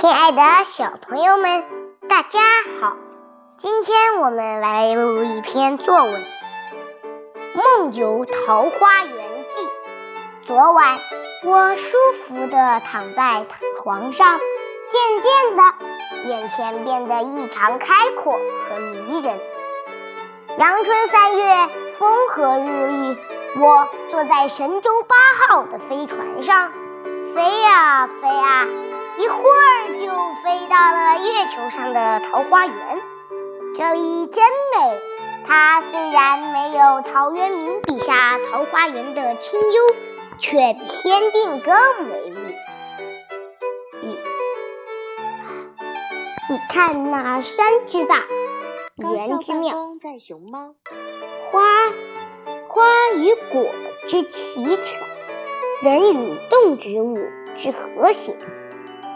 亲爱的小朋友们，大家好！今天我们来录一篇作文《梦游桃花源记》。昨晚我舒服地躺在床上，渐渐的，眼前变得异常开阔和迷人。阳春三月，风和日丽，我坐在神舟八号的飞船上，飞呀飞啊。一会儿就飞到了月球上的桃花源，这里真美。它虽然没有陶渊明笔下桃花源的清幽，却比仙境更美丽。你，你看那山之大，园之妙，花花与果之奇巧，人与动植物之和谐。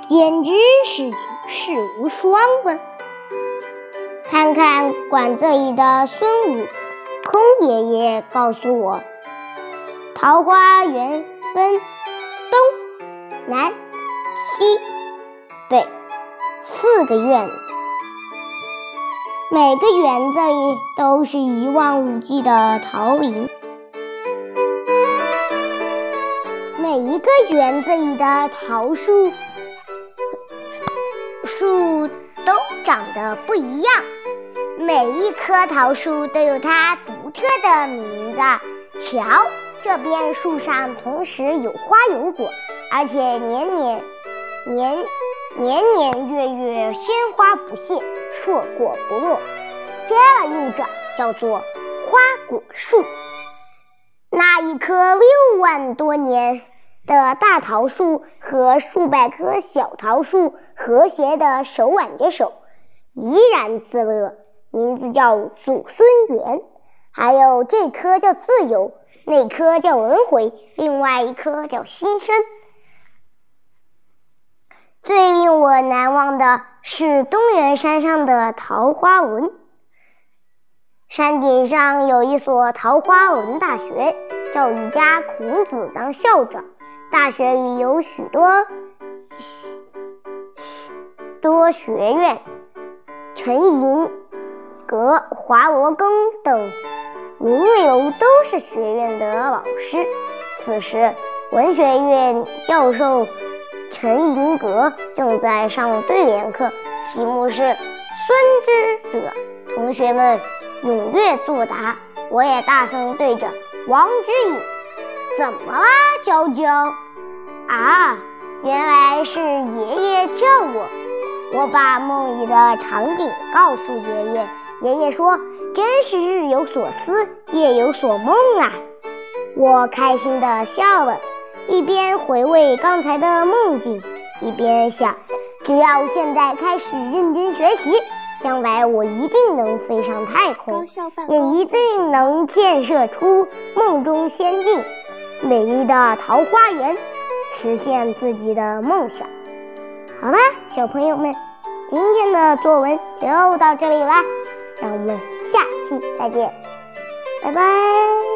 简直是举世无双了！看看馆子里的孙悟空爷爷告诉我，桃花源分东南西北四个院子，每个园子里都是一望无际的桃林，每一个园子里的桃树。树都长得不一样，每一棵桃树都有它独特的名字。瞧，这边树上同时有花有果，而且年年年年年月月鲜花不谢，硕果不落。这又叫叫做花果树。那一棵六万多年。的大桃树和数百棵小桃树和谐的手挽着手，怡然自乐，名字叫祖孙园。还有这棵叫自由，那棵叫轮回，另外一棵叫新生。最令我难忘的是东源山上的桃花纹。山顶上有一所桃花纹大学，教育家孔子当校长。大学里有许多许多学院，陈寅阁、华罗庚等名流都是学院的老师。此时，文学院教授陈寅阁正在上对联课，题目是《孙之者》，同学们踊跃作答。我也大声对着王之颖：“怎么啦，娇娇？”啊，原来是爷爷叫我。我把梦里的场景告诉爷爷，爷爷说：“真是日有所思，夜有所梦啊。”我开心地笑了，一边回味刚才的梦境，一边想：只要现在开始认真学习，将来我一定能飞上太空，也一定能建设出梦中仙境，美丽的桃花源。实现自己的梦想。好吧，小朋友们，今天的作文就到这里啦，让我们下期再见，拜拜。